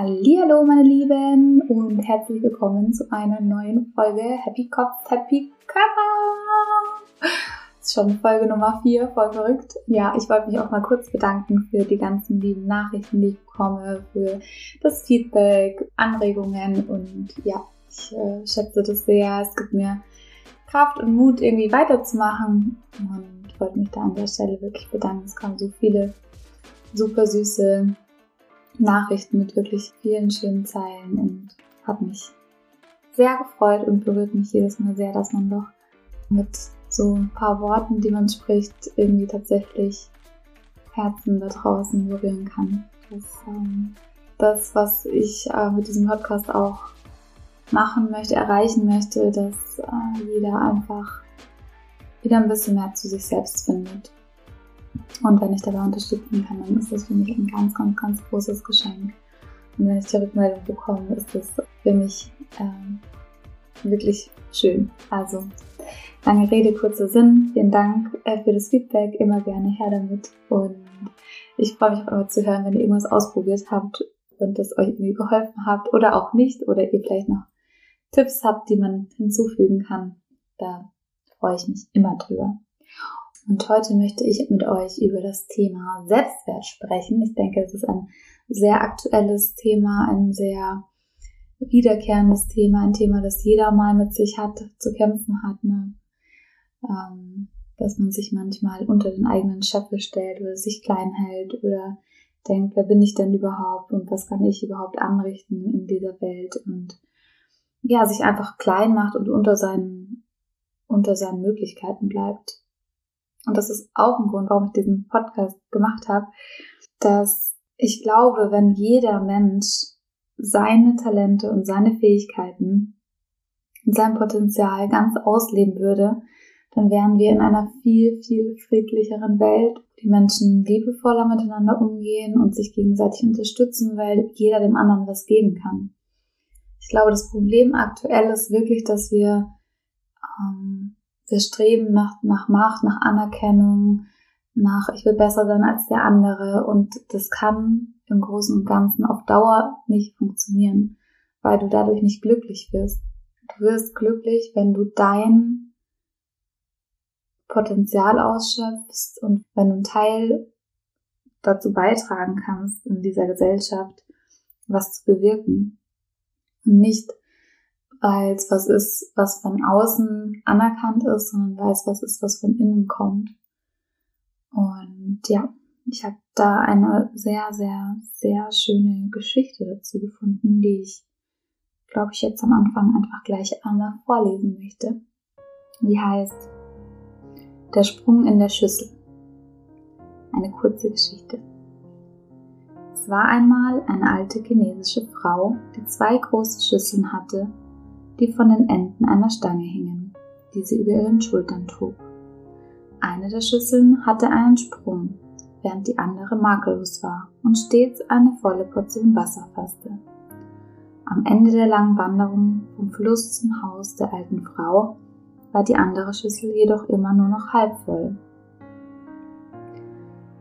Hallo meine Lieben und herzlich willkommen zu einer neuen Folge Happy Kopf, Happy Körper. Das ist schon Folge Nummer 4, voll verrückt. Ja, ich wollte mich auch mal kurz bedanken für die ganzen lieben Nachrichten, die ich bekomme, für das Feedback, Anregungen und ja, ich äh, schätze das sehr. Es gibt mir Kraft und Mut, irgendwie weiterzumachen und wollte mich da an der Stelle wirklich bedanken. Es kamen so viele super süße Nachrichten mit wirklich vielen schönen Zeilen und hat mich sehr gefreut und berührt mich jedes Mal sehr, dass man doch mit so ein paar Worten, die man spricht, irgendwie tatsächlich Herzen da draußen berühren kann. Das, ähm, das was ich äh, mit diesem Podcast auch machen möchte, erreichen möchte, dass äh, jeder einfach wieder ein bisschen mehr zu sich selbst findet und wenn ich dabei unterstützen kann, dann ist das für mich ein ganz, ganz, ganz großes Geschenk. Und wenn ich die Rückmeldung bekomme, ist das für mich ähm, wirklich schön. Also, lange Rede, kurzer Sinn. Vielen Dank äh, für das Feedback. Immer gerne her damit. Und ich freue mich auch immer zu hören, wenn ihr irgendwas ausprobiert habt und das euch irgendwie geholfen habt oder auch nicht oder ihr vielleicht noch Tipps habt, die man hinzufügen kann. Da freue ich mich immer drüber. Und heute möchte ich mit euch über das Thema Selbstwert sprechen. Ich denke, es ist ein sehr aktuelles Thema, ein sehr wiederkehrendes Thema, ein Thema, das jeder mal mit sich hat, zu kämpfen hat. Ne? Ähm, dass man sich manchmal unter den eigenen Scheffel stellt oder sich klein hält oder denkt, wer bin ich denn überhaupt und was kann ich überhaupt anrichten in dieser Welt und ja, sich einfach klein macht und unter seinen, unter seinen Möglichkeiten bleibt und das ist auch ein Grund, warum ich diesen Podcast gemacht habe, dass ich glaube, wenn jeder Mensch seine Talente und seine Fähigkeiten und sein Potenzial ganz ausleben würde, dann wären wir in einer viel, viel friedlicheren Welt, die Menschen liebevoller miteinander umgehen und sich gegenseitig unterstützen, weil jeder dem anderen was geben kann. Ich glaube, das Problem aktuell ist wirklich, dass wir ähm, wir streben nach, nach Macht, nach Anerkennung, nach ich will besser sein als der andere und das kann im Großen und Ganzen auf Dauer nicht funktionieren, weil du dadurch nicht glücklich wirst. Du wirst glücklich, wenn du dein Potenzial ausschöpfst und wenn du einen Teil dazu beitragen kannst, in dieser Gesellschaft was zu bewirken. Und nicht weil es was ist, was von außen anerkannt ist, sondern weil es was ist, was von innen kommt. Und ja, ich habe da eine sehr, sehr, sehr schöne Geschichte dazu gefunden, die ich, glaube ich, jetzt am Anfang einfach gleich einmal vorlesen möchte. Die heißt Der Sprung in der Schüssel. Eine kurze Geschichte. Es war einmal eine alte chinesische Frau, die zwei große Schüsseln hatte die von den Enden einer Stange hingen, die sie über ihren Schultern trug. Eine der Schüsseln hatte einen Sprung, während die andere makellos war und stets eine volle Portion Wasser fasste. Am Ende der langen Wanderung vom Fluss zum Haus der alten Frau war die andere Schüssel jedoch immer nur noch halb voll.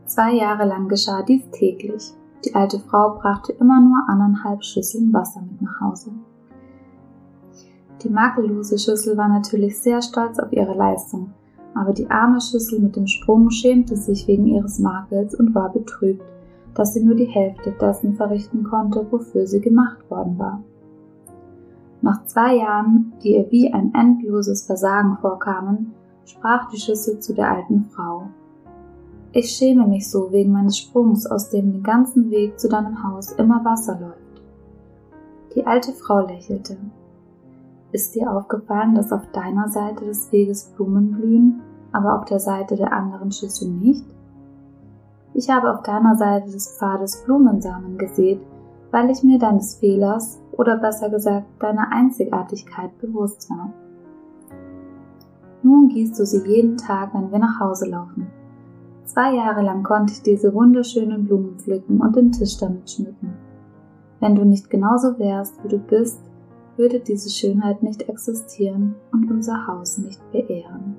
Zwei Jahre lang geschah dies täglich. Die alte Frau brachte immer nur anderthalb Schüsseln Wasser mit nach Hause. Die makellose Schüssel war natürlich sehr stolz auf ihre Leistung, aber die arme Schüssel mit dem Sprung schämte sich wegen ihres Makels und war betrübt, dass sie nur die Hälfte dessen verrichten konnte, wofür sie gemacht worden war. Nach zwei Jahren, die ihr wie ein endloses Versagen vorkamen, sprach die Schüssel zu der alten Frau. Ich schäme mich so wegen meines Sprungs, aus dem den ganzen Weg zu deinem Haus immer Wasser läuft. Die alte Frau lächelte. Ist dir aufgefallen, dass auf deiner Seite des Weges Blumen blühen, aber auf der Seite der anderen Schüssel nicht? Ich habe auf deiner Seite des Pfades Blumensamen gesät, weil ich mir deines Fehlers oder besser gesagt deiner Einzigartigkeit bewusst war. Nun gießt du sie jeden Tag, wenn wir nach Hause laufen. Zwei Jahre lang konnte ich diese wunderschönen Blumen pflücken und den Tisch damit schmücken. Wenn du nicht genauso wärst, wie du bist, würde diese Schönheit nicht existieren und unser Haus nicht beehren.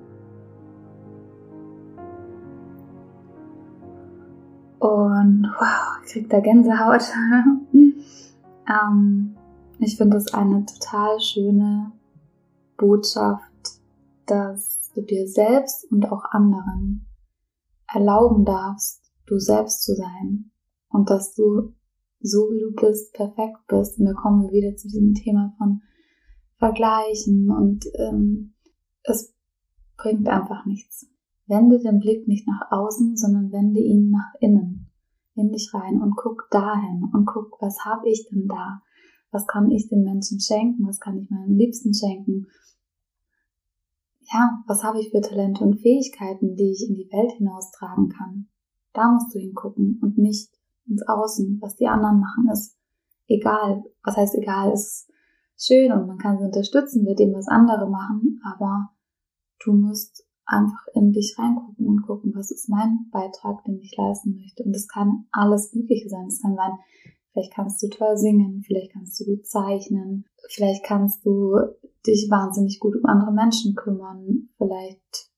Und wow, ich krieg da Gänsehaut. Ähm, ich finde es eine total schöne Botschaft, dass du dir selbst und auch anderen erlauben darfst, du selbst zu sein und dass du so wie du bist, perfekt bist. Und da kommen wir wieder zu diesem Thema von Vergleichen und ähm, es bringt einfach nichts. Wende den Blick nicht nach außen, sondern wende ihn nach innen, in dich rein und guck dahin und guck, was habe ich denn da? Was kann ich den Menschen schenken? Was kann ich meinen Liebsten schenken? Ja, was habe ich für Talente und Fähigkeiten, die ich in die Welt hinaustragen kann? Da musst du hingucken und nicht ins Außen. Was die anderen machen, ist egal. Was heißt egal? Ist schön und man kann sie unterstützen mit dem, was andere machen, aber du musst einfach in dich reingucken und gucken, was ist mein Beitrag, den ich leisten möchte. Und das kann alles Mögliche sein. Es kann sein, vielleicht kannst du toll singen, vielleicht kannst du gut zeichnen, vielleicht kannst du dich wahnsinnig gut um andere Menschen kümmern, vielleicht,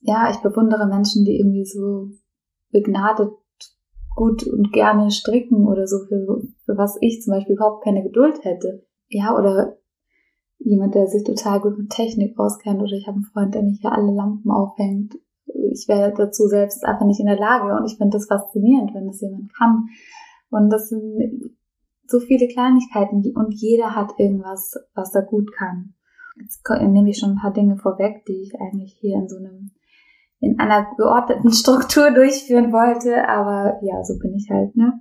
ja, ich bewundere Menschen, die irgendwie so begnadet gut und gerne stricken oder so, für, für was ich zum Beispiel überhaupt keine Geduld hätte. Ja, oder jemand, der sich total gut mit Technik auskennt oder ich habe einen Freund, der mich hier alle Lampen aufhängt. Ich wäre dazu selbst einfach nicht in der Lage und ich finde das faszinierend, wenn das jemand kann. Und das sind so viele Kleinigkeiten und jeder hat irgendwas, was er gut kann. Jetzt nehme ich schon ein paar Dinge vorweg, die ich eigentlich hier in so einem in einer geordneten Struktur durchführen wollte, aber ja, so bin ich halt, ne?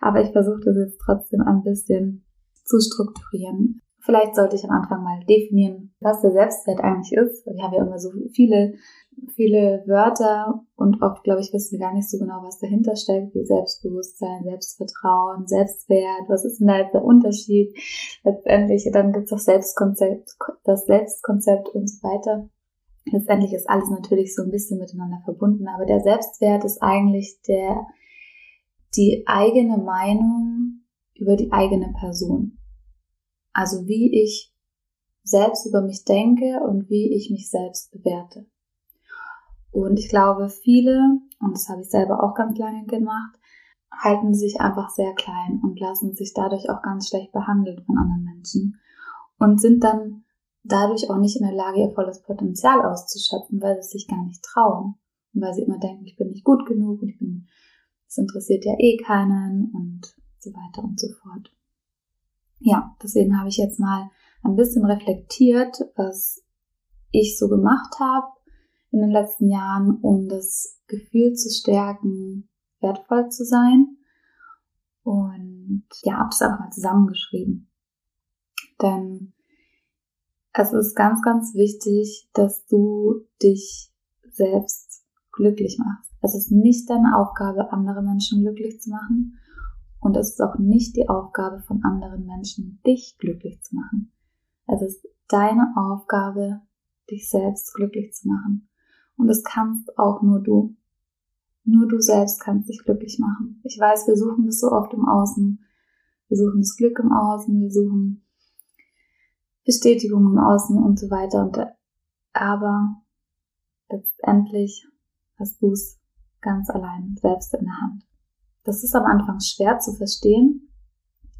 Aber ich versuche das jetzt trotzdem ein bisschen zu strukturieren. Vielleicht sollte ich am Anfang mal definieren, was der Selbstwert eigentlich ist. Wir haben ja immer so viele, viele Wörter und oft, glaube ich, wissen wir gar nicht so genau, was dahinter steckt, wie Selbstbewusstsein, Selbstvertrauen, Selbstwert, was ist denn da jetzt der Unterschied? Letztendlich, dann gibt es auch Selbstkonzept, das Selbstkonzept und so weiter. Letztendlich ist alles natürlich so ein bisschen miteinander verbunden, aber der Selbstwert ist eigentlich der, die eigene Meinung über die eigene Person. Also wie ich selbst über mich denke und wie ich mich selbst bewerte. Und ich glaube, viele, und das habe ich selber auch ganz lange gemacht, halten sich einfach sehr klein und lassen sich dadurch auch ganz schlecht behandeln von anderen Menschen und sind dann dadurch auch nicht in der Lage, ihr volles Potenzial auszuschöpfen, weil sie sich gar nicht trauen. Und weil sie immer denken, ich bin nicht gut genug und ich bin, das interessiert ja eh keinen und so weiter und so fort. Ja, deswegen habe ich jetzt mal ein bisschen reflektiert, was ich so gemacht habe in den letzten Jahren, um das Gefühl zu stärken, wertvoll zu sein. Und ja, habe das einfach mal zusammengeschrieben. Denn es ist ganz, ganz wichtig, dass du dich selbst glücklich machst. Es ist nicht deine Aufgabe, andere Menschen glücklich zu machen. Und es ist auch nicht die Aufgabe von anderen Menschen, dich glücklich zu machen. Es ist deine Aufgabe, dich selbst glücklich zu machen. Und es kannst auch nur du. Nur du selbst kannst dich glücklich machen. Ich weiß, wir suchen das so oft im Außen. Wir suchen das Glück im Außen. Wir suchen Bestätigung im Außen und so weiter. Und, aber letztendlich hast du es ganz allein selbst in der Hand. Das ist am Anfang schwer zu verstehen,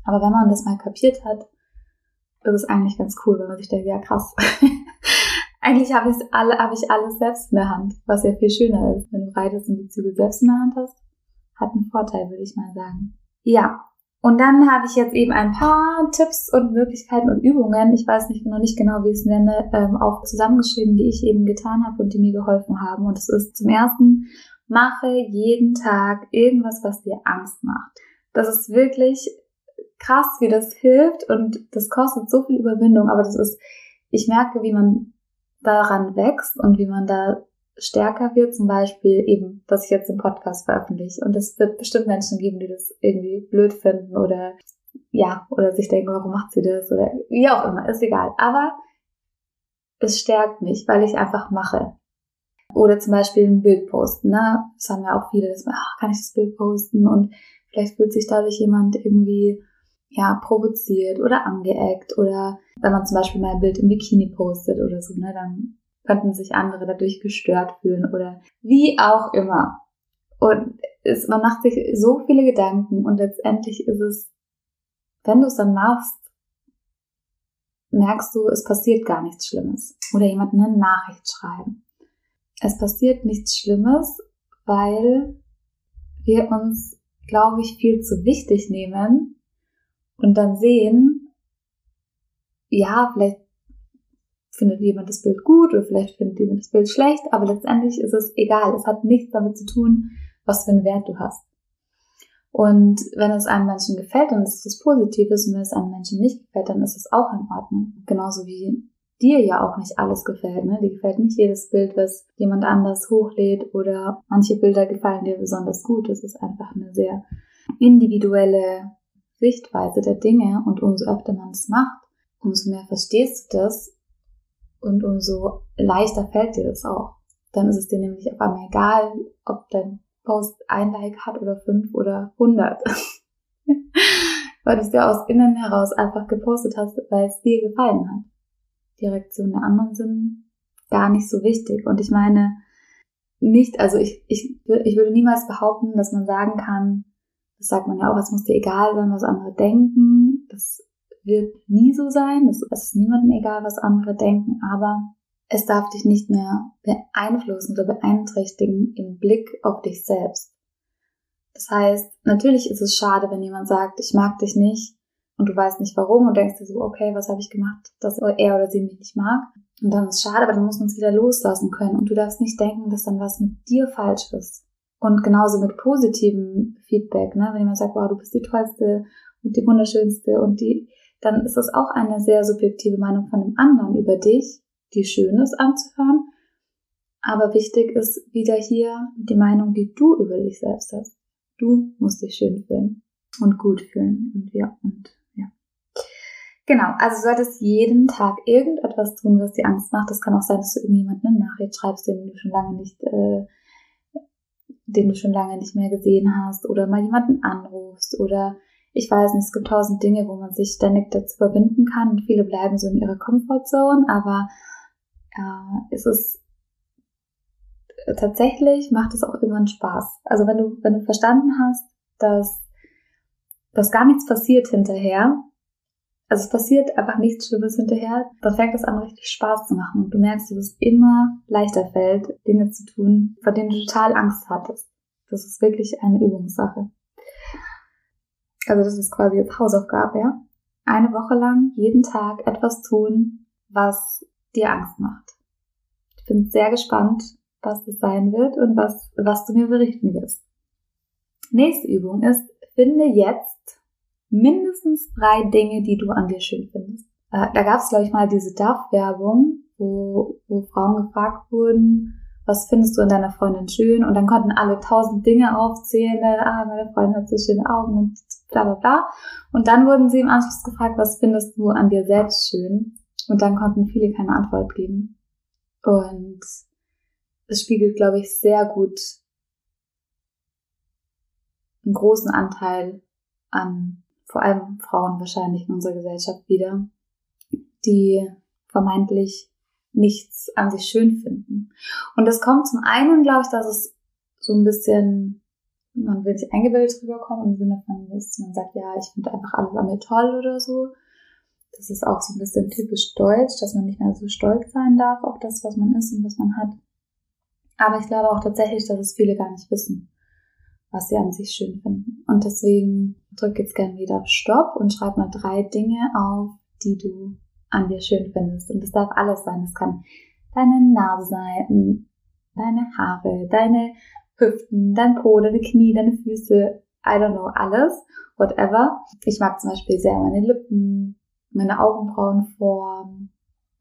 aber wenn man das mal kapiert hat, ist es eigentlich ganz cool, wenn man sich denkt, ja krass. eigentlich habe ich alle, habe ich alles selbst in der Hand, was ja viel schöner ist, wenn du reitest und die Zügel selbst in der Hand hast. Hat einen Vorteil, würde ich mal sagen. Ja, und dann habe ich jetzt eben ein paar Tipps und Möglichkeiten und Übungen, ich weiß nicht noch nicht genau, wie ich es nenne, ähm, auch zusammengeschrieben, die ich eben getan habe und die mir geholfen haben. Und es ist zum ersten, mache jeden Tag irgendwas, was dir Angst macht. Das ist wirklich krass, wie das hilft und das kostet so viel Überwindung, aber das ist, ich merke, wie man daran wächst und wie man da stärker wird, zum Beispiel eben, dass ich jetzt den Podcast veröffentliche. Und es wird bestimmt Menschen geben, die das irgendwie blöd finden oder ja, oder sich denken, warum macht sie das oder wie auch immer, ist egal. Aber es stärkt mich, weil ich einfach mache. Oder zum Beispiel ein Bild posten, ne? Das haben ja auch viele, dass man, ach, kann ich das Bild posten? Und vielleicht fühlt sich dadurch jemand irgendwie, ja, provoziert oder angeeckt. Oder wenn man zum Beispiel mal ein Bild im Bikini postet oder so, ne, dann könnten sich andere dadurch gestört fühlen oder wie auch immer. Und es, man macht sich so viele Gedanken und letztendlich ist es wenn du es dann machst, merkst du, es passiert gar nichts Schlimmes. Oder jemand eine Nachricht schreiben. Es passiert nichts Schlimmes, weil wir uns, glaube ich, viel zu wichtig nehmen und dann sehen, ja, vielleicht findet jemand das Bild gut oder vielleicht findet jemand das Bild schlecht, aber letztendlich ist es egal. Es hat nichts damit zu tun, was für einen Wert du hast. Und wenn es einem Menschen gefällt, dann ist es Positives. Und wenn es einem Menschen nicht gefällt, dann ist es auch in Ordnung. Genauso wie dir ja auch nicht alles gefällt. Ne? Dir gefällt nicht jedes Bild, was jemand anders hochlädt oder manche Bilder gefallen dir besonders gut. Das ist einfach eine sehr individuelle Sichtweise der Dinge und umso öfter man es macht, umso mehr verstehst du das und umso leichter fällt dir das auch. Dann ist es dir nämlich auf einmal egal, ob dein Post ein Like hat oder fünf oder hundert. weil du es dir aus innen heraus einfach gepostet hast, weil es dir gefallen hat. Die Reaktionen der anderen sind gar nicht so wichtig. Und ich meine, nicht, also ich, ich, ich würde niemals behaupten, dass man sagen kann, das sagt man ja auch, es muss dir egal sein, was andere denken. Das wird nie so sein. Es ist niemandem egal, was andere denken, aber es darf dich nicht mehr beeinflussen oder beeinträchtigen im Blick auf dich selbst. Das heißt, natürlich ist es schade, wenn jemand sagt, ich mag dich nicht und du weißt nicht warum und denkst dir so, okay, was habe ich gemacht, dass er oder sie mich nicht mag. Und dann ist es schade, aber dann muss man es wieder loslassen können und du darfst nicht denken, dass dann was mit dir falsch ist. Und genauso mit positivem Feedback, ne? wenn jemand sagt, wow, du bist die tollste und die wunderschönste und die, dann ist das auch eine sehr subjektive Meinung von einem anderen über dich die schön ist anzuhören. Aber wichtig ist wieder hier die Meinung, die du über dich selbst hast. Du musst dich schön fühlen und gut fühlen und ja und ja. Genau, also solltest jeden Tag irgendetwas tun, was dir Angst macht. Das kann auch sein, dass du irgendjemanden eine Nachricht schreibst, den du schon lange nicht, äh, den du schon lange nicht mehr gesehen hast, oder mal jemanden anrufst oder ich weiß nicht, es gibt tausend Dinge, wo man sich ständig dazu verbinden kann und viele bleiben so in ihrer Comfortzone, aber äh, ist es tatsächlich macht es auch irgendwann Spaß. Also wenn du, wenn du verstanden hast, dass, dass gar nichts passiert hinterher, also es passiert einfach nichts Schlimmes hinterher, dann fängt es an, richtig Spaß zu machen. Und du merkst, dass es immer leichter fällt, Dinge zu tun, vor denen du total Angst hattest. Das ist wirklich eine Übungssache. Also das ist quasi jetzt Hausaufgabe, ja. Eine Woche lang jeden Tag etwas tun, was dir Angst macht. Ich bin sehr gespannt, was das sein wird und was, was du mir berichten wirst. Nächste Übung ist, finde jetzt mindestens drei Dinge, die du an dir schön findest. Äh, da gab es, glaube ich, mal diese DAF-Werbung, wo, wo Frauen gefragt wurden, was findest du in deiner Freundin schön? Und dann konnten alle tausend Dinge aufzählen. Ah, meine Freundin hat so schöne Augen und bla bla bla. Und dann wurden sie im Anschluss gefragt, was findest du an dir selbst schön? Und dann konnten viele keine Antwort geben. Und es spiegelt, glaube ich, sehr gut einen großen Anteil an vor allem Frauen wahrscheinlich in unserer Gesellschaft wieder, die vermeintlich nichts an sich schön finden. Und das kommt zum einen, glaube ich, dass es so ein bisschen, man will sich eingebildet rüberkommen im Sinne von, dass man sagt, ja, ich finde einfach alles an mir toll oder so. Das ist auch so ein bisschen typisch deutsch, dass man nicht mehr so stolz sein darf auf das, was man ist und was man hat. Aber ich glaube auch tatsächlich, dass es viele gar nicht wissen, was sie an sich schön finden. Und deswegen drück jetzt gerne wieder Stopp und schreib mal drei Dinge auf, die du an dir schön findest. Und das darf alles sein. Das kann deine Nase sein, deine Haare, deine Hüften, dein Po, deine Knie, deine Füße, I don't know, alles, whatever. Ich mag zum Beispiel sehr meine Lippen, meine Augenbrauenform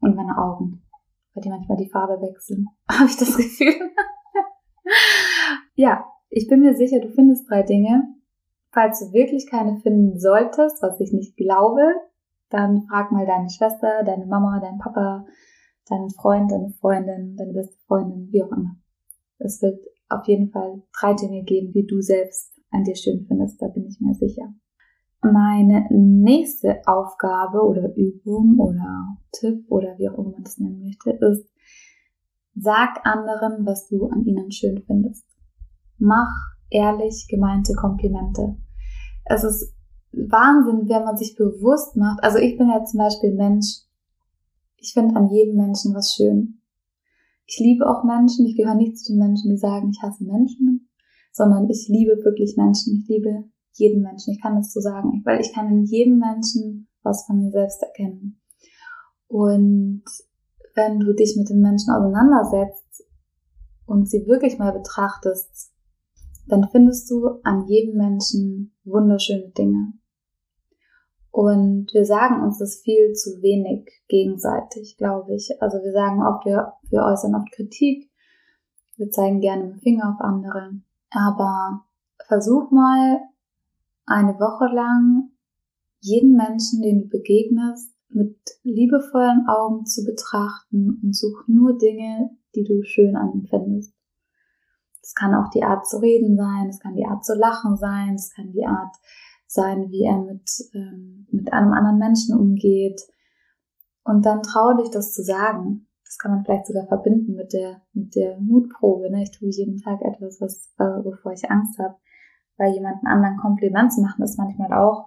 und meine Augen, weil die manchmal die Farbe wechseln, habe ich das Gefühl. ja, ich bin mir sicher, du findest drei Dinge. Falls du wirklich keine finden solltest, was ich nicht glaube, dann frag mal deine Schwester, deine Mama, deinen Papa, deinen Freund, deine Freundin, deine beste Freundin, wie auch immer. Es wird auf jeden Fall drei Dinge geben, die du selbst an dir schön findest, da bin ich mir sicher. Meine nächste Aufgabe oder Übung oder Tipp oder wie auch immer man das nennen möchte, ist, sag anderen, was du an ihnen schön findest. Mach ehrlich gemeinte Komplimente. Es ist Wahnsinn, wenn man sich bewusst macht. Also ich bin ja zum Beispiel Mensch. Ich finde an jedem Menschen was schön. Ich liebe auch Menschen. Ich gehöre nicht zu den Menschen, die sagen, ich hasse Menschen, sondern ich liebe wirklich Menschen. Ich liebe jeden Menschen. Ich kann das so sagen, weil ich kann in jedem Menschen was von mir selbst erkennen. Und wenn du dich mit den Menschen auseinandersetzt und sie wirklich mal betrachtest, dann findest du an jedem Menschen wunderschöne Dinge. Und wir sagen uns das viel zu wenig gegenseitig, glaube ich. Also wir sagen oft, wir, wir äußern oft Kritik, wir zeigen gerne mit dem Finger auf andere. Aber versuch mal eine Woche lang jeden Menschen, den du begegnest, mit liebevollen Augen zu betrachten und such nur Dinge, die du schön an ihm findest. Es kann auch die Art zu reden sein, es kann die Art zu lachen sein, es kann die Art sein, wie er mit, ähm, mit einem anderen Menschen umgeht. Und dann traue dich, das zu sagen. Das kann man vielleicht sogar verbinden mit der, mit der Mutprobe. Ne? Ich tue jeden Tag etwas, was, äh, wovor ich Angst habe. Weil jemanden anderen Kompliment zu machen, ist manchmal auch,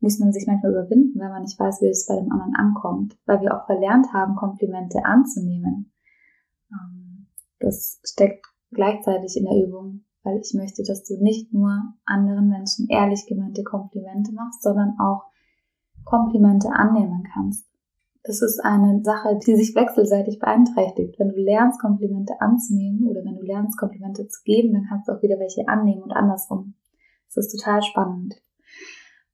muss man sich manchmal überwinden, weil man nicht weiß, wie es bei dem anderen ankommt. Weil wir auch verlernt haben, Komplimente anzunehmen. Ähm, das steckt gleichzeitig in der Übung weil ich möchte, dass du nicht nur anderen Menschen ehrlich gemeinte Komplimente machst, sondern auch Komplimente annehmen kannst. Das ist eine Sache, die sich wechselseitig beeinträchtigt. Wenn du lernst, Komplimente anzunehmen oder wenn du lernst, Komplimente zu geben, dann kannst du auch wieder welche annehmen und andersrum. Das ist total spannend.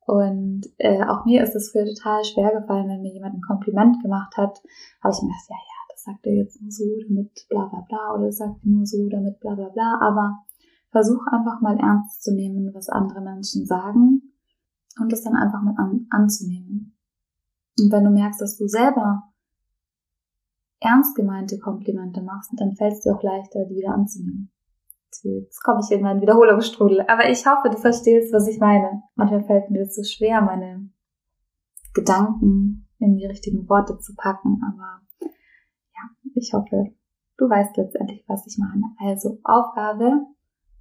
Und äh, auch mir ist es früher total schwer gefallen, wenn mir jemand ein Kompliment gemacht hat, habe ich mir gedacht, ja, ja, das sagt er jetzt nur so, damit bla bla bla, oder das sagt er nur so, damit bla bla bla. Aber Versuch einfach mal ernst zu nehmen, was andere Menschen sagen und es dann einfach mal an, anzunehmen. Und wenn du merkst, dass du selber ernst gemeinte Komplimente machst, dann fällt es dir auch leichter, die wieder anzunehmen. Jetzt komme ich in meinen Wiederholungsstrudel. Aber ich hoffe, du verstehst, was ich meine. Manchmal fällt mir das so schwer, meine Gedanken in die richtigen Worte zu packen. Aber ja, ich hoffe, du weißt letztendlich, was ich meine. Also Aufgabe,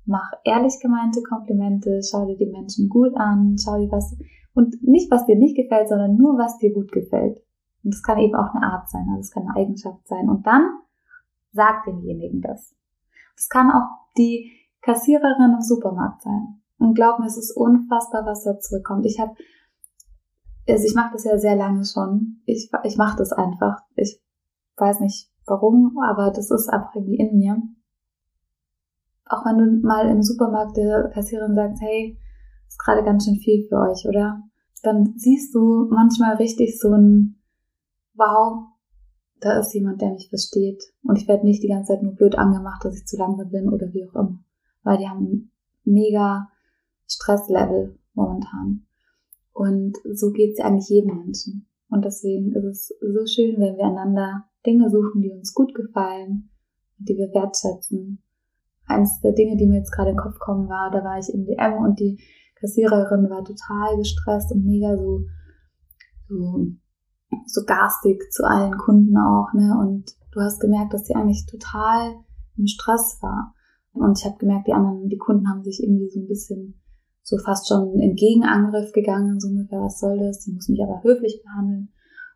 mach ehrlich gemeinte Komplimente, schau dir die Menschen gut an, schau dir was, und nicht was dir nicht gefällt, sondern nur was dir gut gefällt. Und das kann eben auch eine Art sein, also es kann eine Eigenschaft sein. Und dann sag demjenigen das. Das kann auch die Kassiererin im Supermarkt sein. Und glaub mir, es ist unfassbar, was da zurückkommt. Ich habe, also ich mache das ja sehr lange schon. Ich, ich mache das einfach. Ich weiß nicht warum, aber das ist einfach irgendwie in mir auch wenn du mal im Supermarkt der Kassiererin sagst, hey, ist gerade ganz schön viel für euch, oder? Dann siehst du manchmal richtig so ein Wow, da ist jemand, der mich versteht. Und ich werde nicht die ganze Zeit nur blöd angemacht, dass ich zu langsam bin oder wie auch immer. Weil die haben mega Stresslevel momentan. Und so geht es eigentlich jedem Menschen. Und deswegen ist es so schön, wenn wir einander Dinge suchen, die uns gut gefallen und die wir wertschätzen eins der Dinge, die mir jetzt gerade in den Kopf kommen, war, da war ich im DM und die Kassiererin war total gestresst und mega so, so, so garstig zu allen Kunden auch, ne? Und du hast gemerkt, dass sie eigentlich total im Stress war. Und ich habe gemerkt, die anderen, die Kunden haben sich irgendwie so ein bisschen so fast schon in Gegenangriff gegangen, so ungefähr, was soll das? Die muss mich aber höflich behandeln.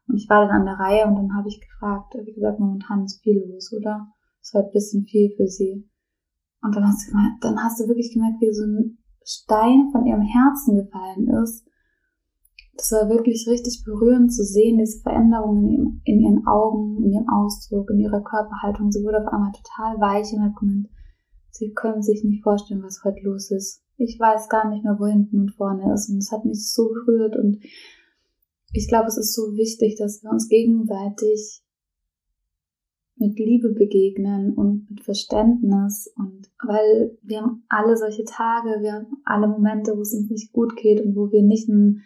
Und ich war dann an der Reihe und dann habe ich gefragt, wie gesagt, momentan ist viel los, oder? Es war ein bisschen viel für sie. Und dann hast, du, dann hast du wirklich gemerkt, wie so ein Stein von ihrem Herzen gefallen ist. Das war wirklich richtig berührend zu sehen, diese Veränderungen in, ihren Augen, in ihrem Ausdruck, in ihrer Körperhaltung. Sie wurde auf einmal total weich und hat gemeint, sie können sich nicht vorstellen, was heute los ist. Ich weiß gar nicht mehr, wo hinten und vorne ist. Und es hat mich so berührt. Und ich glaube, es ist so wichtig, dass wir uns gegenseitig mit Liebe begegnen und mit Verständnis und weil wir haben alle solche Tage, wir haben alle Momente, wo es uns nicht gut geht und wo wir nicht einen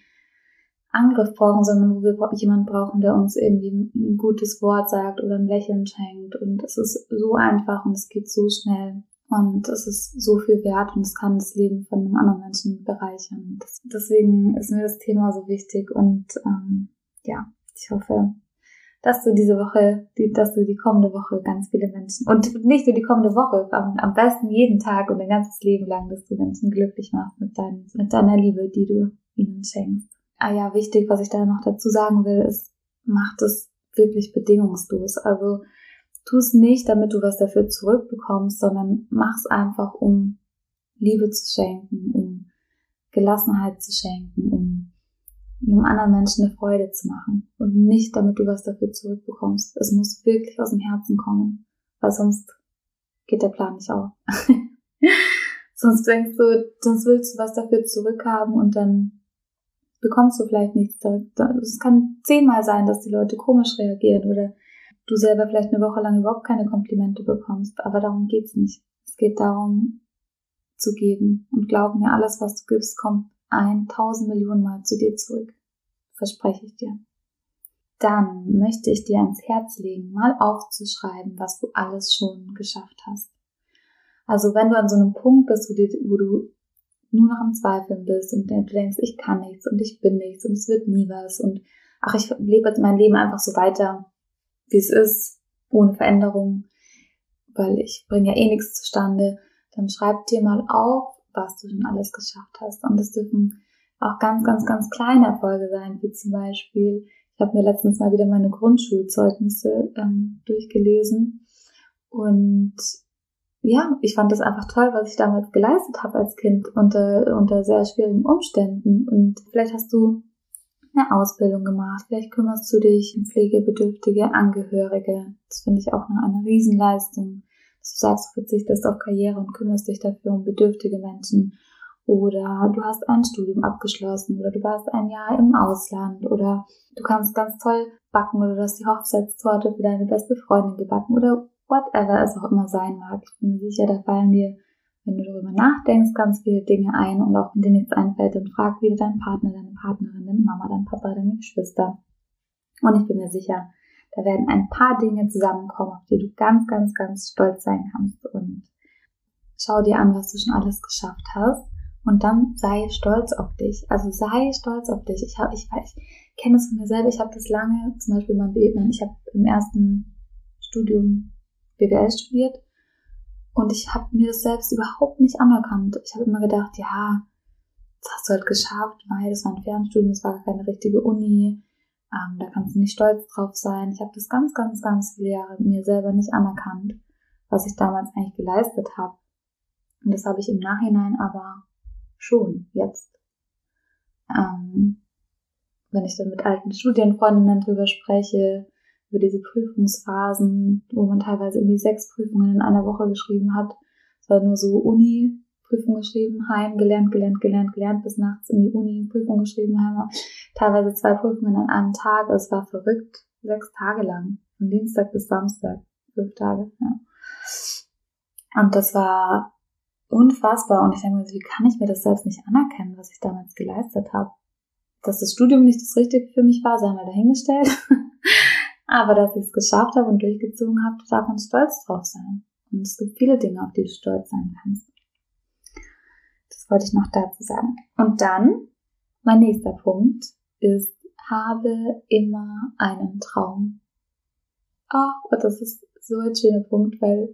Angriff brauchen, sondern wo wir jemanden brauchen, der uns irgendwie ein gutes Wort sagt oder ein Lächeln schenkt und es ist so einfach und es geht so schnell und es ist so viel wert und es kann das Leben von einem anderen Menschen bereichern. deswegen ist mir das Thema so wichtig und ähm, ja, ich hoffe, dass du diese Woche, die, dass du die kommende Woche ganz viele Menschen und nicht nur die kommende Woche, am, am besten jeden Tag und dein ganzes Leben lang, dass du Menschen glücklich machst mit, dein, mit deiner Liebe, die du ihnen schenkst. Ah ja, wichtig, was ich da noch dazu sagen will, ist, mach das wirklich bedingungslos. Also tu es nicht, damit du was dafür zurückbekommst, sondern mach es einfach, um Liebe zu schenken, um Gelassenheit zu schenken, um, um anderen Menschen eine Freude zu machen und nicht, damit du was dafür zurückbekommst. Es muss wirklich aus dem Herzen kommen, weil sonst geht der Plan nicht auf. sonst denkst du, sonst willst du was dafür zurückhaben und dann bekommst du vielleicht nichts zurück. Es kann zehnmal sein, dass die Leute komisch reagieren oder du selber vielleicht eine Woche lang überhaupt keine Komplimente bekommst. Aber darum geht's nicht. Es geht darum, zu geben. Und glaub mir, alles, was du gibst, kommt ein, tausend Millionen Mal zu dir zurück. Verspreche ich dir. Dann möchte ich dir ans Herz legen, mal aufzuschreiben, was du alles schon geschafft hast. Also wenn du an so einem Punkt bist, wo, dir, wo du nur noch am Zweifeln bist und du denkst, ich kann nichts und ich bin nichts und es wird nie was und ach, ich lebe jetzt mein Leben einfach so weiter, wie es ist, ohne Veränderung, weil ich bringe ja eh nichts zustande, dann schreib dir mal auf, was du schon alles geschafft hast. Und das dürfen auch ganz, ganz, ganz kleine Erfolge sein, wie zum Beispiel, ich habe mir letztens mal wieder meine Grundschulzeugnisse ähm, durchgelesen und ja, ich fand das einfach toll, was ich damals geleistet habe als Kind unter, unter sehr schwierigen Umständen. Und vielleicht hast du eine Ausbildung gemacht, vielleicht kümmerst du dich um pflegebedürftige Angehörige. Das finde ich auch noch eine Riesenleistung du sagst, du verzichtest auf Karriere und kümmerst dich dafür um bedürftige Menschen. Oder du hast ein Studium abgeschlossen oder du warst ein Jahr im Ausland oder du kannst ganz toll backen oder du hast die Hochzeitstorte für deine beste Freundin gebacken oder whatever es auch immer sein mag. Ich bin mir sicher, da fallen dir, wenn du darüber nachdenkst, ganz viele Dinge ein und auch wenn dir nichts einfällt, dann frag wieder deinen Partner, deine Partnerin, deine Mama, dein Papa, deine Geschwister. Und ich bin mir sicher, da werden ein paar Dinge zusammenkommen, auf die du ganz, ganz, ganz stolz sein kannst. Und schau dir an, was du schon alles geschafft hast. Und dann sei stolz auf dich. Also sei stolz auf dich. Ich habe, ich ich kenne es von mir selber. Ich habe das lange, zum Beispiel mein Beten. Ich habe im ersten Studium BWL studiert und ich habe mir das selbst überhaupt nicht anerkannt. Ich habe immer gedacht, ja, das hast du halt geschafft, weil das war ein Fernstudium, das war keine richtige Uni. Ähm, da kannst du nicht stolz drauf sein. Ich habe das ganz, ganz, ganz viele Jahre mir selber nicht anerkannt, was ich damals eigentlich geleistet habe. Und das habe ich im Nachhinein aber schon jetzt. Ähm, wenn ich dann mit alten Studienfreundinnen drüber spreche, über diese Prüfungsphasen, wo man teilweise irgendwie sechs Prüfungen in einer Woche geschrieben hat. Es war nur so Uni, Prüfung geschrieben, heim, gelernt, gelernt, gelernt, gelernt, bis nachts in die Uni, Prüfung geschrieben, heim, teilweise zwei Prüfungen an einem Tag. Es war verrückt, sechs Tage lang, von Dienstag bis Samstag, fünf Tage. Ja. Und das war unfassbar. Und ich denke mir, wie kann ich mir das selbst nicht anerkennen, was ich damals geleistet habe? Dass das Studium nicht das Richtige für mich war, sei mal dahingestellt. Aber dass ich es geschafft habe und durchgezogen habe, darf man stolz drauf sein. Und es gibt viele Dinge, auf die du stolz sein kannst. Das wollte ich noch dazu sagen. Und dann, mein nächster Punkt ist, habe immer einen Traum. Oh, und das ist so ein schöner Punkt, weil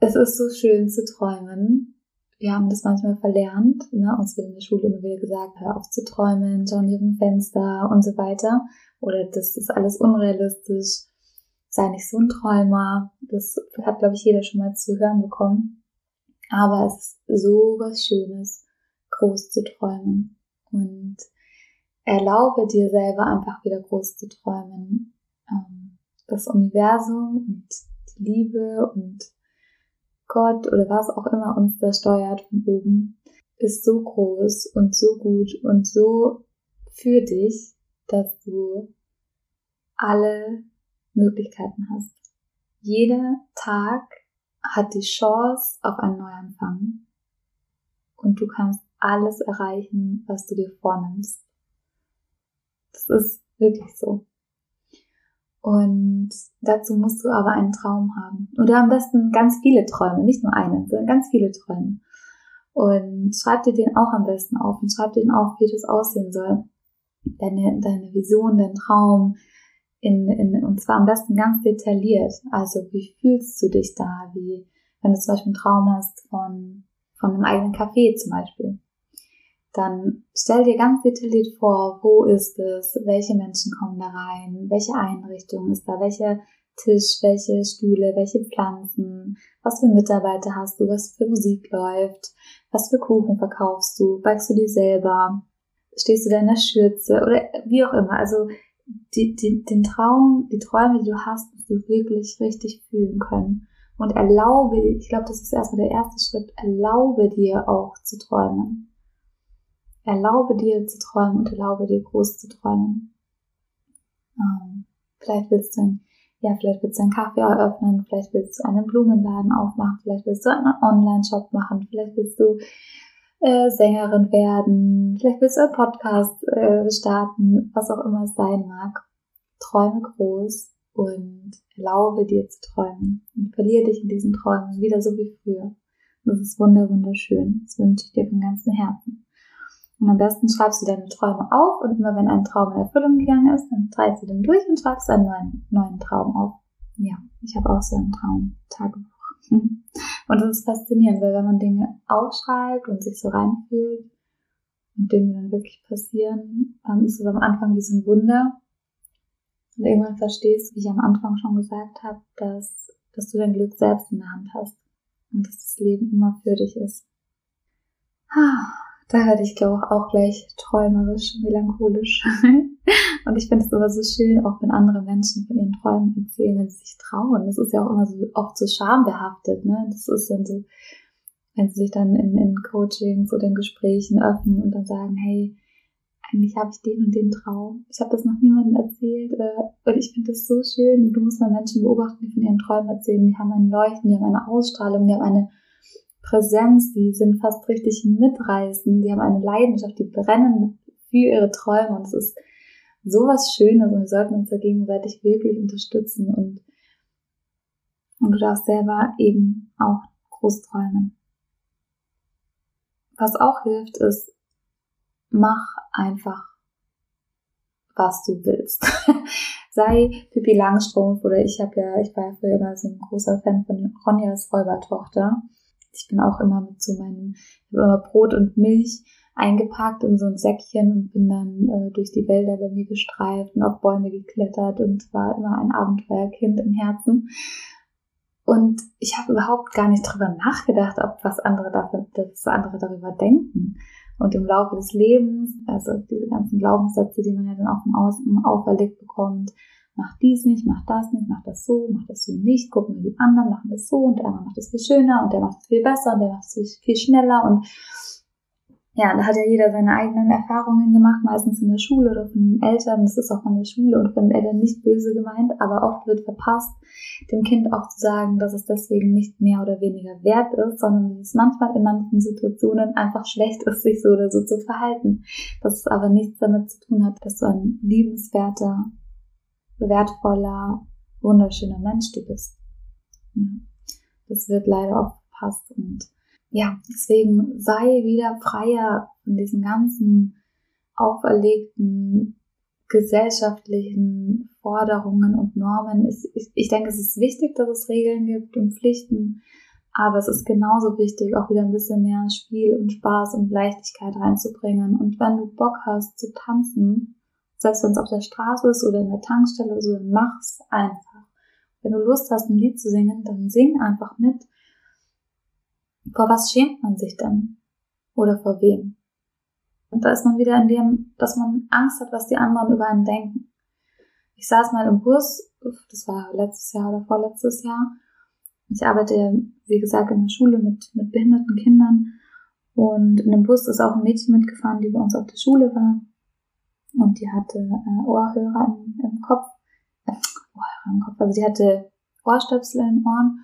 es ist so schön zu träumen. Wir haben das manchmal verlernt. Ne? Uns wird in der Schule immer wieder gesagt, hör auf zu träumen, schau auf dem Fenster und so weiter. Oder das ist alles unrealistisch. Sei nicht so ein Träumer. Das hat, glaube ich, jeder schon mal zu hören bekommen. Aber es ist so was Schönes, groß zu träumen. Und erlaube dir selber einfach wieder groß zu träumen. Ähm, das Universum und die Liebe und Gott oder was auch immer uns da steuert von oben, ist so groß und so gut und so für dich, dass du alle Möglichkeiten hast. Jeder Tag hat die Chance auf einen Neuanfang und du kannst alles erreichen, was du dir vornimmst. Das ist wirklich so. Und dazu musst du aber einen Traum haben. Oder am besten ganz viele Träume, nicht nur einen, sondern ganz viele Träume. Und schreib dir den auch am besten auf und schreib dir den auf, wie das aussehen soll. Deine, deine Vision, dein Traum, in, in, und zwar am besten ganz detailliert. Also wie fühlst du dich da? Wie, wenn du zum Beispiel einen Traum hast von, von einem eigenen Café zum Beispiel, dann stell dir ganz detailliert vor, wo ist es, welche Menschen kommen da rein, welche Einrichtung ist da, welcher Tisch, welche Stühle, welche Pflanzen, was für Mitarbeiter hast du, was für Musik läuft, was für Kuchen verkaufst du, backst du die selber, stehst du da in der Schürze? Oder wie auch immer. Also die, die, den Traum, die Träume, die du hast, musst du wirklich richtig fühlen können. Und erlaube ich glaube, das ist erstmal der erste Schritt, erlaube dir auch zu träumen. Erlaube dir zu träumen und erlaube dir groß zu träumen. Ähm, vielleicht willst du ein, ja, vielleicht willst du einen Kaffee eröffnen, vielleicht willst du einen Blumenladen aufmachen, vielleicht willst du einen Online-Shop machen, vielleicht willst du äh, Sängerin werden, vielleicht willst du einen Podcast äh, starten, was auch immer es sein mag. Träume groß und erlaube dir zu träumen und verliere dich in diesen Träumen wieder so wie früher. Das ist wunder wunderschön. Das wünsche ich dir von ganzem Herzen. Und am besten schreibst du deine Träume auf und immer wenn ein Traum in Erfüllung gegangen ist, dann drehst du den durch und schreibst einen neuen, neuen Traum auf. Ja, ich habe auch so einen Traum-Tagebuch. Und das ist faszinierend, weil wenn man Dinge aufschreibt und sich so reinfühlt und Dinge dann wirklich passieren, dann ist es am Anfang wie so ein Wunder. Und irgendwann verstehst, wie ich am Anfang schon gesagt habe, dass, dass du dein Glück selbst in der Hand hast und dass das Leben immer für dich ist. Da werde ich, glaube ich, auch gleich träumerisch, melancholisch. und ich finde es immer so schön, auch wenn andere Menschen von ihren Träumen erzählen, wenn sie sich trauen. Das ist ja auch immer so oft so schambehaftet, ne? Das ist dann so, wenn sie sich dann in, in Coachings oder in Gesprächen öffnen und dann sagen, hey, eigentlich habe ich den und den Traum. Ich habe das noch niemandem erzählt äh, und ich finde das so schön. Du musst mal Menschen beobachten, die von ihren Träumen erzählen. Die haben ein Leuchten, die haben eine Ausstrahlung, die haben eine Präsenz, die sind fast richtig mitreißend, die haben eine Leidenschaft, die brennen für ihre Träume und es ist sowas Schönes und wir sollten uns da gegenseitig wirklich unterstützen und, und du darfst selber eben auch groß träumen. Was auch hilft, ist, mach einfach, was du willst. Sei Pippi Langstrumpf oder ich habe ja, ich war ja früher immer so ein großer Fan von Ronjas Räubertochter. Ich bin auch immer mit so meinem, ich habe immer Brot und Milch eingepackt in so ein Säckchen und bin dann äh, durch die Wälder bei mir gestreift und auf Bäume geklettert und war immer ein Abenteuerkind im Herzen. Und ich habe überhaupt gar nicht drüber nachgedacht, ob was andere dafür, dass andere darüber denken. Und im Laufe des Lebens, also diese ganzen Glaubenssätze, die man ja dann auch von außen auferlegt bekommt, mach dies nicht, mach das nicht, mach das so, mach das so nicht, guck mal, die anderen machen das so und der andere macht das viel schöner und der macht es viel besser und der macht es viel schneller und ja, da hat ja jeder seine eigenen Erfahrungen gemacht, meistens in der Schule oder von den Eltern. Das ist auch von der Schule und von den Eltern nicht böse gemeint, aber oft wird verpasst, dem Kind auch zu sagen, dass es deswegen nicht mehr oder weniger wert ist, sondern dass es manchmal in manchen Situationen einfach schlecht ist, sich so oder so zu verhalten. Dass es aber nichts damit zu tun hat, dass du ein liebenswerter, wertvoller, wunderschöner Mensch du bist. Ja. Das wird leider oft verpasst und ja, deswegen sei wieder freier von diesen ganzen auferlegten gesellschaftlichen Forderungen und Normen. Ich, denke, es ist wichtig, dass es Regeln gibt und Pflichten, aber es ist genauso wichtig, auch wieder ein bisschen mehr Spiel und Spaß und Leichtigkeit reinzubringen. Und wenn du Bock hast zu tanzen, selbst wenn es auf der Straße ist oder in der Tankstelle so, dann mach's einfach. Wenn du Lust hast, ein Lied zu singen, dann sing einfach mit vor was schämt man sich denn? Oder vor wem? Und da ist man wieder in dem, dass man Angst hat, was die anderen über einen denken. Ich saß mal im Bus, das war letztes Jahr oder vorletztes Jahr. Ich arbeite, wie gesagt, in der Schule mit, mit behinderten Kindern. Und in dem Bus ist auch ein Mädchen mitgefahren, die bei uns auf der Schule war. Und die hatte äh, Ohrhörer im, im Kopf. Äh, Ohrhörer im Kopf. Also die hatte Ohrstöpsel in den Ohren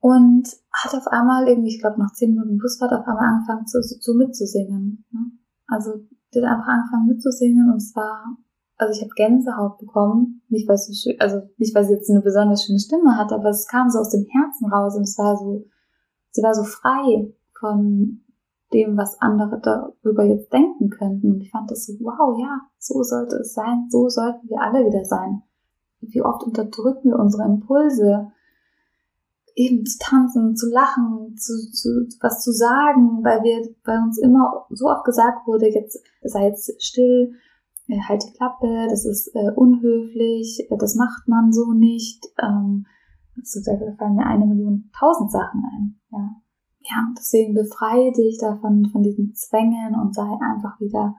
und hat auf einmal irgendwie, ich glaube nach zehn Minuten Busfahrt, auf einmal angefangen zu, so mitzusingen. Ne? Also die hat einfach angefangen mitzusingen und es war, also ich habe Gänsehaut bekommen, nicht weil sie schön, also nicht weil sie jetzt eine besonders schöne Stimme hatte, aber es kam so aus dem Herzen raus und es war so, sie war so frei von dem, was andere darüber jetzt denken könnten. Und ich fand das so, wow, ja, so sollte es sein, so sollten wir alle wieder sein. Wie oft unterdrücken wir unsere Impulse, eben zu tanzen, zu lachen, zu, zu was zu sagen, weil wir, bei uns immer so oft gesagt wurde, jetzt sei jetzt still, äh, halt die Klappe, das ist äh, unhöflich, äh, das macht man so nicht. Ähm, also, da fallen mir eine Million tausend Sachen ein. Ja. ja, deswegen befreie dich davon, von diesen Zwängen und sei einfach wieder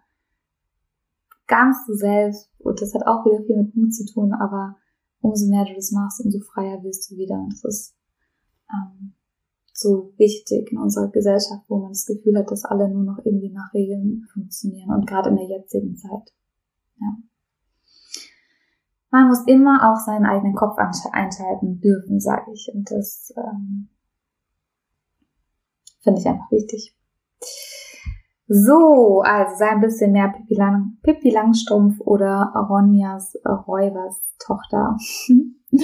ganz du selbst. Und das hat auch wieder viel mit Mut zu tun, aber umso mehr du das machst, umso freier wirst du wieder. Und das ist ähm, so wichtig in unserer Gesellschaft, wo man das Gefühl hat, dass alle nur noch irgendwie nach Regeln funktionieren und gerade in der jetzigen Zeit. Ja. Man muss immer auch seinen eigenen Kopf einschalten dürfen, sage ich. Und das ähm, finde ich einfach wichtig. So, also sei ein bisschen mehr Pippi, Lang, Pippi Langstrumpf oder Ronjas Räubers Tochter.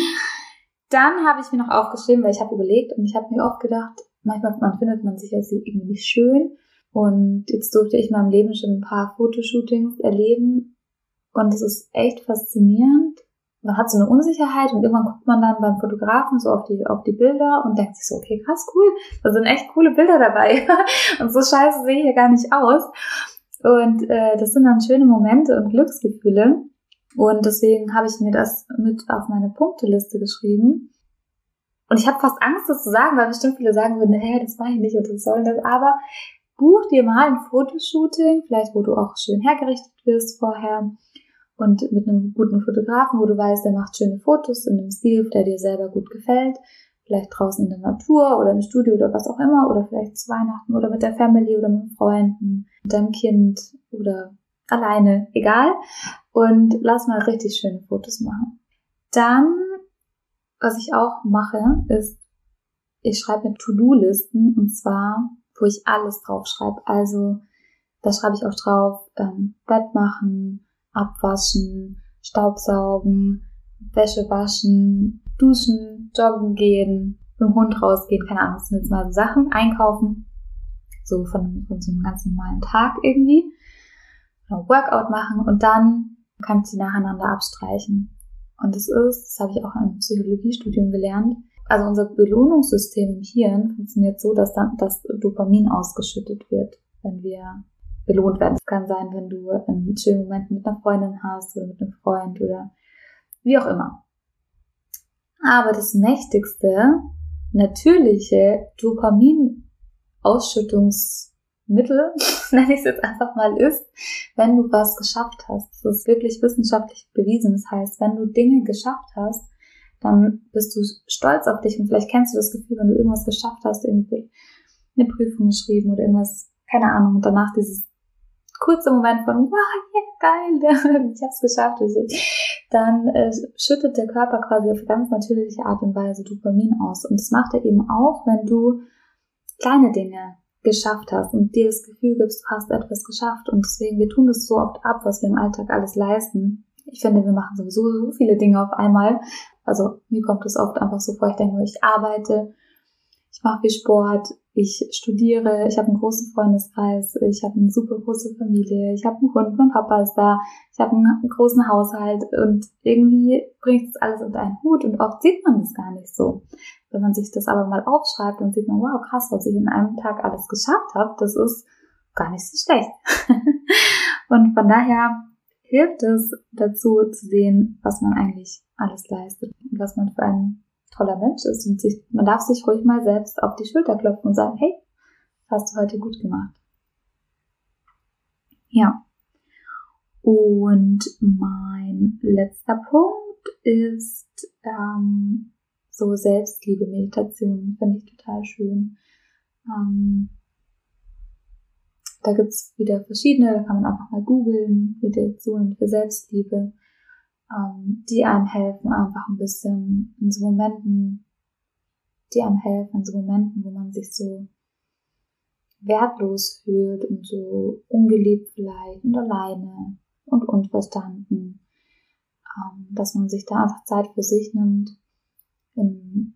Dann habe ich mir noch aufgeschrieben, weil ich habe überlegt und ich habe mir oft gedacht, manchmal man findet man sich als irgendwie nicht schön. Und jetzt durfte ich in meinem Leben schon ein paar Fotoshootings erleben. Und es ist echt faszinierend. Man hat so eine Unsicherheit und irgendwann guckt man dann beim Fotografen so auf die, auf die Bilder und denkt sich so, okay, krass, cool. Da sind echt coole Bilder dabei. und so scheiße sehe ich hier gar nicht aus. Und äh, das sind dann schöne Momente und Glücksgefühle. Und deswegen habe ich mir das mit auf meine Punkteliste geschrieben. Und ich habe fast Angst, das zu sagen, weil bestimmt viele sagen würden, hä, das mache ich nicht und das soll das. Aber buch dir mal ein Fotoshooting, vielleicht wo du auch schön hergerichtet wirst vorher und mit einem guten Fotografen, wo du weißt, der macht schöne Fotos in einem Stil, der dir selber gut gefällt. Vielleicht draußen in der Natur oder im Studio oder was auch immer oder vielleicht zu Weihnachten oder mit der Family oder mit Freunden, mit deinem Kind oder alleine, egal. Und lass mal richtig schöne Fotos machen. Dann, was ich auch mache, ist, ich schreibe mir To-Do-Listen und zwar, wo ich alles draufschreibe. Also, da schreibe ich auch drauf, ähm, Bett machen, abwaschen, Staubsaugen, Wäsche waschen, duschen, joggen gehen, mit dem Hund rausgehen, keine Ahnung, das sind jetzt mal so Sachen, einkaufen, so von, von so einem ganz normalen Tag irgendwie. Workout machen und dann kannst du nacheinander abstreichen. Und das ist, das habe ich auch im Psychologiestudium gelernt, also unser Belohnungssystem im Hirn funktioniert so, dass dann das Dopamin ausgeschüttet wird, wenn wir belohnt werden. Es kann sein, wenn du einen schönen Moment mit einer Freundin hast oder mit einem Freund oder wie auch immer. Aber das mächtigste, natürliche Dopaminausschüttungs Mittel, nenne ich es jetzt einfach mal, ist, wenn du was geschafft hast. Das ist wirklich wissenschaftlich bewiesen. Das heißt, wenn du Dinge geschafft hast, dann bist du stolz auf dich und vielleicht kennst du das Gefühl, wenn du irgendwas geschafft hast, irgendwie eine Prüfung geschrieben oder irgendwas, keine Ahnung, und danach dieses kurze Moment von, wow, yeah, geil, ich hab's geschafft, dann äh, schüttet der Körper quasi auf ganz natürliche Art und Weise Dopamin aus. Und das macht er eben auch, wenn du kleine Dinge geschafft hast und dir das Gefühl gibst, du hast etwas geschafft. Und deswegen, wir tun das so oft ab, was wir im Alltag alles leisten. Ich finde, wir machen sowieso so viele Dinge auf einmal. Also mir kommt es oft einfach so vor, ich denke, ich arbeite, ich mache viel Sport, ich studiere, ich habe einen großen Freundeskreis, ich habe eine super große Familie, ich habe einen Hund, mein Papa ist da, ich habe einen großen Haushalt und irgendwie bringt das alles unter einen Hut und oft sieht man das gar nicht so. Wenn man sich das aber mal aufschreibt, dann sieht man, wow, krass, was ich in einem Tag alles geschafft habe, das ist gar nicht so schlecht. und von daher hilft es dazu zu sehen, was man eigentlich alles leistet und was man für ein toller Mensch ist und sich, man darf sich ruhig mal selbst auf die Schulter klopfen und sagen, hey, das hast du heute gut gemacht. Ja. Und mein letzter Punkt ist ähm, so Selbstliebe-Meditation, finde ich total schön. Ähm, da gibt's wieder verschiedene, da kann man einfach mal googeln, Meditationen für Selbstliebe, ähm, die einem helfen, einfach ein bisschen in so Momenten, die einem helfen, in so Momenten, wo man sich so wertlos fühlt und so ungeliebt vielleicht und alleine und unverstanden, ähm, dass man sich da einfach Zeit für sich nimmt in,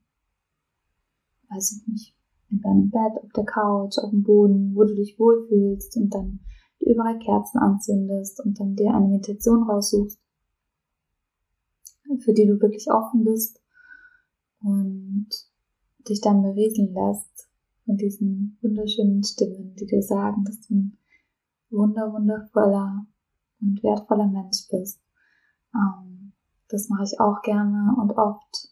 weiß ich nicht, in deinem Bett, auf der Couch, auf dem Boden, wo du dich wohlfühlst und dann überall Kerzen anzündest und dann dir eine Meditation raussuchst, für die du wirklich offen bist und dich dann berieseln lässt von diesen wunderschönen Stimmen, die dir sagen, dass du ein wunder, wundervoller und wertvoller Mensch bist. Ähm, das mache ich auch gerne und oft.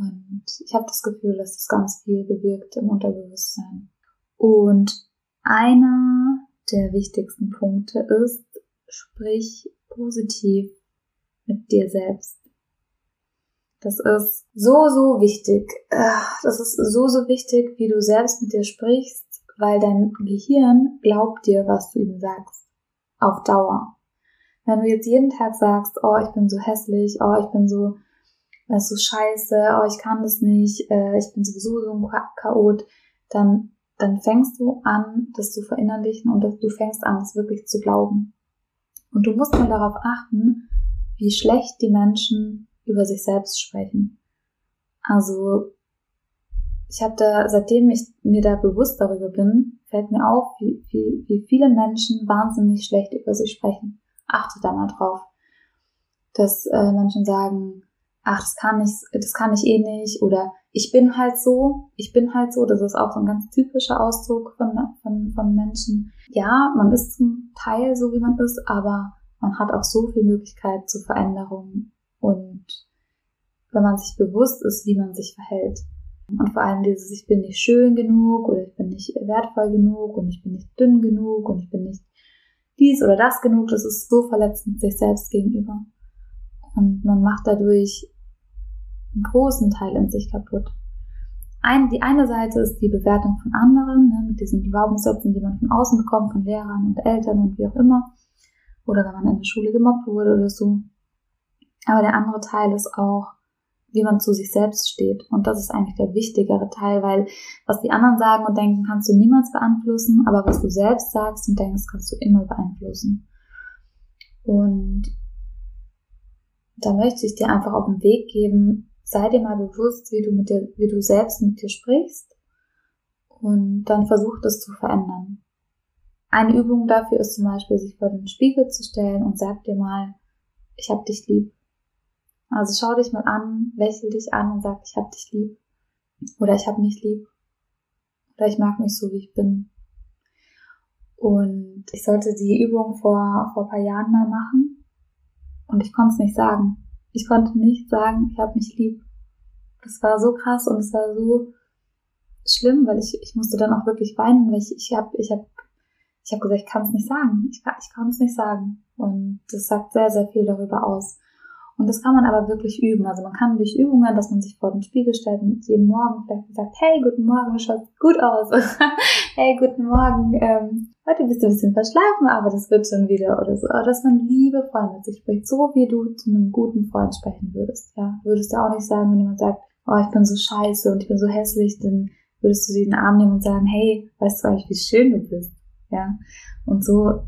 Und ich habe das Gefühl, dass das ganz viel bewirkt im Unterbewusstsein. Und einer der wichtigsten Punkte ist, sprich positiv mit dir selbst. Das ist so, so wichtig. Das ist so, so wichtig, wie du selbst mit dir sprichst, weil dein Gehirn glaubt dir, was du ihm sagst. Auf Dauer. Wenn du jetzt jeden Tag sagst, oh, ich bin so hässlich, oh, ich bin so, das so scheiße, oh, ich kann das nicht, äh, ich bin sowieso so ein Chaot, dann, dann fängst du an, das zu verinnerlichen und du fängst an, es wirklich zu glauben. Und du musst mal darauf achten, wie schlecht die Menschen über sich selbst sprechen. Also ich habe da, seitdem ich mir da bewusst darüber bin, fällt mir auf, wie, wie, wie viele Menschen wahnsinnig schlecht über sich sprechen. Achte da mal drauf. Dass äh, Menschen sagen, ach, das kann ich, das kann ich eh nicht, oder ich bin halt so, ich bin halt so, das ist auch so ein ganz typischer Ausdruck von, von, von Menschen. Ja, man ist zum Teil so, wie man ist, aber man hat auch so viel Möglichkeit zur Veränderung und wenn man sich bewusst ist, wie man sich verhält. Und vor allem dieses, ich bin nicht schön genug oder ich bin nicht wertvoll genug und ich bin nicht dünn genug und ich bin nicht dies oder das genug, das ist so verletzend sich selbst gegenüber. Und man macht dadurch einen großen Teil in sich kaputt. Ein, die eine Seite ist die Bewertung von anderen, ne, mit diesen Glaubenssätzen, die man von außen bekommt, von Lehrern und Eltern und wie auch immer. Oder wenn man in der Schule gemobbt wurde oder so. Aber der andere Teil ist auch, wie man zu sich selbst steht. Und das ist eigentlich der wichtigere Teil, weil was die anderen sagen und denken, kannst du niemals beeinflussen, aber was du selbst sagst und denkst, kannst du immer beeinflussen. Und da möchte ich dir einfach auf den Weg geben, sei dir mal bewusst, wie du mit dir, wie du selbst mit dir sprichst und dann versuch das zu verändern. Eine Übung dafür ist zum Beispiel, sich vor den Spiegel zu stellen und sag dir mal, ich hab dich lieb. Also schau dich mal an, lächel dich an und sag, ich hab dich lieb. Oder ich hab mich lieb. Oder ich mag mich so, wie ich bin. Und ich sollte die Übung vor, vor ein paar Jahren mal machen. Und ich konnte es nicht sagen. Ich konnte nicht sagen, ich hab mich lieb. Das war so krass und es war so schlimm, weil ich, ich musste dann auch wirklich weinen, weil ich, ich hab, ich hab, ich hab gesagt, ich kann es nicht sagen. Ich, ich kann es nicht sagen. Und das sagt sehr, sehr viel darüber aus. Und das kann man aber wirklich üben. Also man kann durch Übungen, dass man sich vor den Spiegel stellt und jeden Morgen vielleicht sagt, hey, guten Morgen, du schaust gut aus. hey, guten Morgen, ähm, heute bist du ein bisschen verschlafen, aber das wird schon wieder oder so. Oder dass man liebevoll mit sich spricht, so wie du zu einem guten Freund sprechen würdest. Ja, würdest du auch nicht sagen, wenn jemand sagt, oh, ich bin so scheiße und ich bin so hässlich, dann würdest du sie in den Arm nehmen und sagen, hey, weißt du eigentlich, wie schön du bist? Ja, und so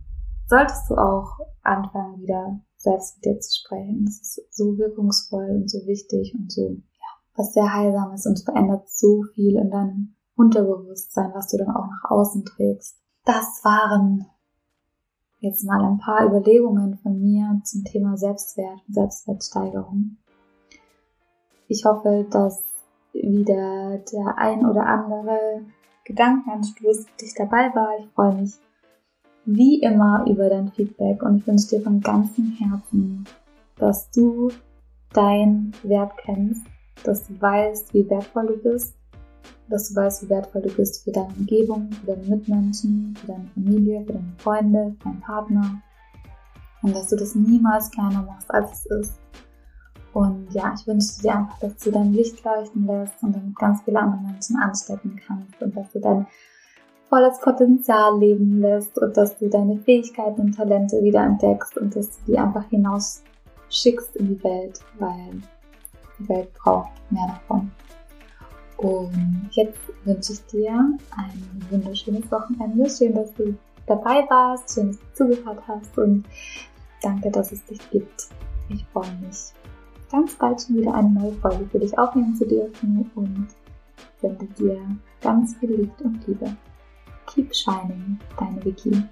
solltest du auch anfangen, wieder selbst mit dir zu sprechen. Das ist so wirkungsvoll und so wichtig und so, ja, was sehr heilsam ist und verändert so viel in deinem Unterbewusstsein, was du dann auch nach außen trägst. Das waren jetzt mal ein paar Überlegungen von mir zum Thema Selbstwert und Selbstwertsteigerung. Ich hoffe, dass wieder der ein oder andere Gedankenanstoß für dich dabei war. Ich freue mich wie immer über dein Feedback und ich wünsche dir von ganzem Herzen, dass du deinen Wert kennst, dass du weißt, wie wertvoll du bist, dass du weißt, wie wertvoll du bist für deine Umgebung, für deine Mitmenschen, für deine Familie, für deine Freunde, für deinen Partner und dass du das niemals kleiner machst, als es ist. Und ja, ich wünsche dir einfach, dass du dein Licht leuchten lässt und damit ganz viele andere Menschen anstecken kannst und dass du dein volles Potenzial leben lässt und dass du deine Fähigkeiten und Talente wieder entdeckst und dass du die einfach hinaus schickst in die Welt, weil die Welt braucht mehr davon. Und jetzt wünsche ich dir ein wunderschönes Wochenende. Schön, dass du dabei warst, schön, dass du zugehört hast und danke, dass es dich gibt. Ich freue mich, ganz bald schon wieder eine neue Folge für dich aufnehmen zu dürfen und sende dir ganz viel Licht und Liebe. Keep Shining, deine Vicky.